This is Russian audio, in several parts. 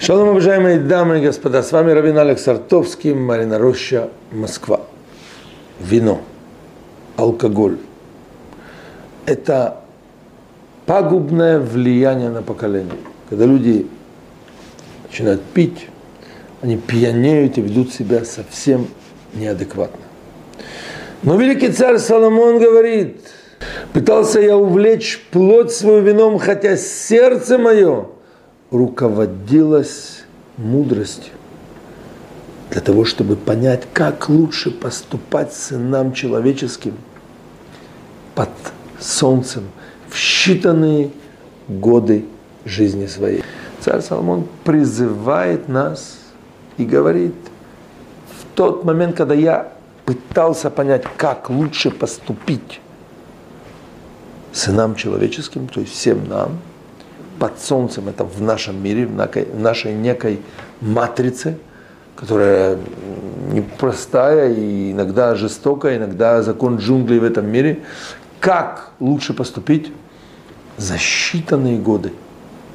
Шалом, уважаемые дамы и господа, с вами Равин Алекс Артовский, Марина Роща, Москва. Вино, алкоголь – это пагубное влияние на поколение. Когда люди начинают пить, они пьянеют и ведут себя совсем неадекватно. Но великий царь Соломон говорит, пытался я увлечь плоть свою вином, хотя сердце мое руководилось мудростью для того, чтобы понять, как лучше поступать сынам человеческим под солнцем в считанные годы жизни своей. Царь Соломон призывает нас и говорит, в тот момент, когда я пытался понять, как лучше поступить сынам человеческим, то есть всем нам, под солнцем, это в нашем мире, в нашей некой матрице, которая непростая и иногда жестокая, иногда закон джунглей в этом мире. Как лучше поступить за считанные годы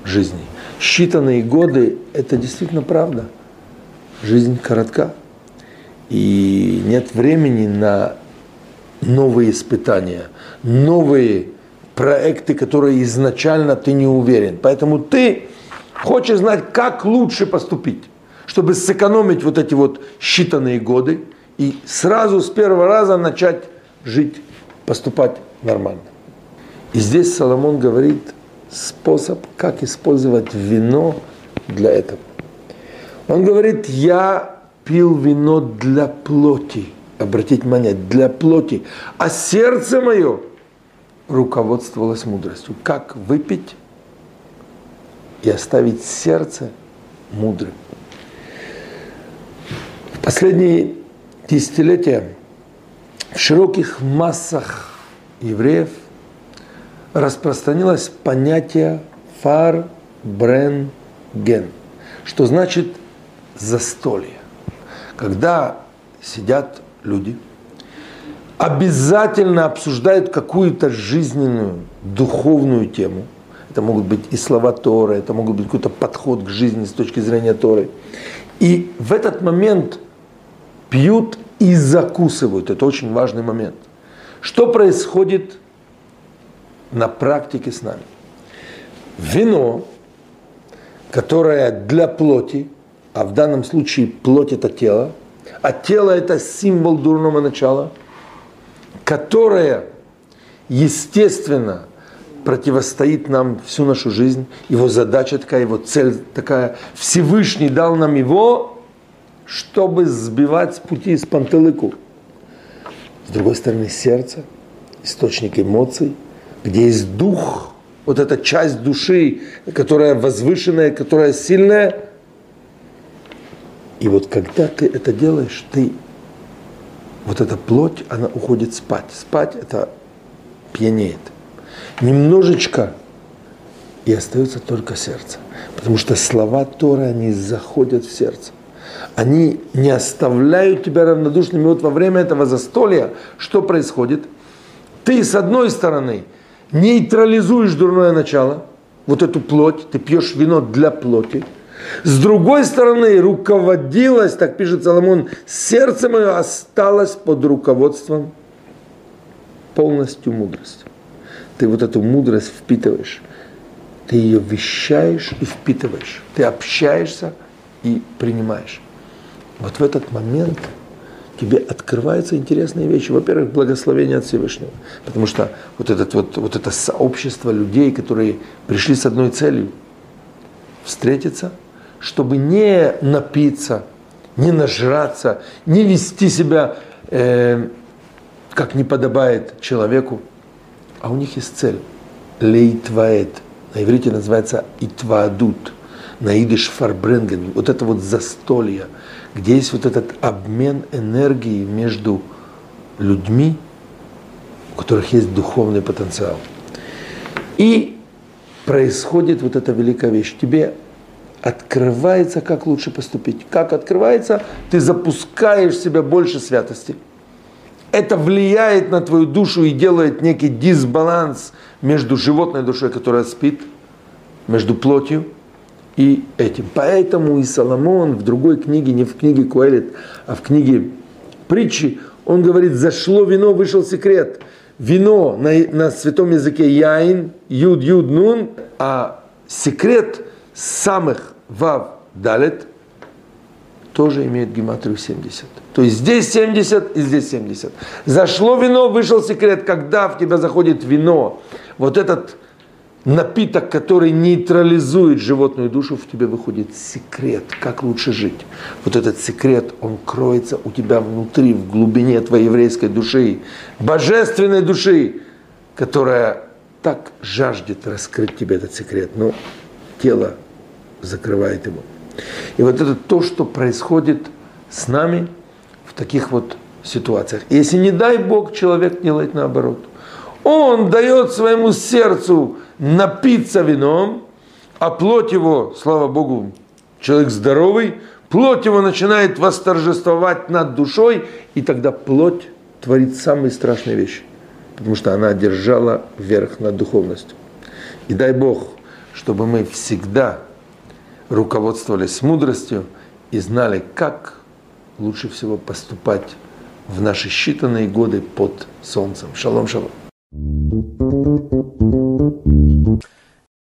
жизни? Считанные годы – это действительно правда. Жизнь коротка. И нет времени на новые испытания, новые проекты, которые изначально ты не уверен. Поэтому ты хочешь знать, как лучше поступить, чтобы сэкономить вот эти вот считанные годы и сразу с первого раза начать жить, поступать нормально. И здесь Соломон говорит способ, как использовать вино для этого. Он говорит, я пил вино для плоти. Обратите внимание, для плоти. А сердце мое руководствовалась мудростью. Как выпить и оставить сердце мудрым. В последние десятилетия в широких массах евреев распространилось понятие фар брен ген, что значит застолье. Когда сидят люди – обязательно обсуждают какую-то жизненную, духовную тему. Это могут быть и слова Торы, это могут быть какой-то подход к жизни с точки зрения Торы. И в этот момент пьют и закусывают. Это очень важный момент. Что происходит на практике с нами? Вино, которое для плоти, а в данном случае плоть это тело, а тело это символ дурного начала – которое, естественно, противостоит нам всю нашу жизнь. Его задача такая, его цель такая. Всевышний дал нам его, чтобы сбивать с пути с пантелыку. С другой стороны, сердце, источник эмоций, где есть дух, вот эта часть души, которая возвышенная, которая сильная. И вот когда ты это делаешь, ты вот эта плоть, она уходит спать. Спать – это пьянеет. Немножечко, и остается только сердце. Потому что слова Торы, они заходят в сердце. Они не оставляют тебя равнодушным. И вот во время этого застолья что происходит? Ты, с одной стороны, нейтрализуешь дурное начало, вот эту плоть, ты пьешь вино для плоти – с другой стороны, руководилось, так пишет Соломон, сердце мое осталось под руководством полностью мудрости. Ты вот эту мудрость впитываешь, ты ее вещаешь и впитываешь, ты общаешься и принимаешь. Вот в этот момент тебе открываются интересные вещи. Во-первых, благословение от Всевышнего. Потому что вот, этот вот, вот это сообщество людей, которые пришли с одной целью – встретиться – чтобы не напиться, не нажраться, не вести себя, э, как не подобает человеку, а у них есть цель. Лейтваэт. На иврите называется итваадут. На идиш фарбренген. Вот это вот застолье, где есть вот этот обмен энергии между людьми, у которых есть духовный потенциал. И происходит вот эта великая вещь. Тебе открывается, как лучше поступить. Как открывается, ты запускаешь в себя больше святости. Это влияет на твою душу и делает некий дисбаланс между животной душой, которая спит, между плотью и этим. Поэтому и Соломон в другой книге, не в книге Куэлит, а в книге притчи, он говорит, зашло вино, вышел секрет. Вино на, на святом языке яин, юд, юд, нун, а секрет самых вав далет тоже имеет гематрию 70. То есть здесь 70 и здесь 70. Зашло вино, вышел секрет. Когда в тебя заходит вино, вот этот напиток, который нейтрализует животную душу, в тебе выходит секрет, как лучше жить. Вот этот секрет, он кроется у тебя внутри, в глубине твоей еврейской души, божественной души, которая так жаждет раскрыть тебе этот секрет. Но тело закрывает его. И вот это то, что происходит с нами в таких вот ситуациях. Если не дай Бог человек делает наоборот. Он дает своему сердцу напиться вином, а плоть его, слава Богу, человек здоровый, плоть его начинает восторжествовать над душой, и тогда плоть творит самые страшные вещи, потому что она одержала верх над духовностью. И дай Бог, чтобы мы всегда руководствовались мудростью и знали, как лучше всего поступать в наши считанные годы под солнцем. Шалом, шалом.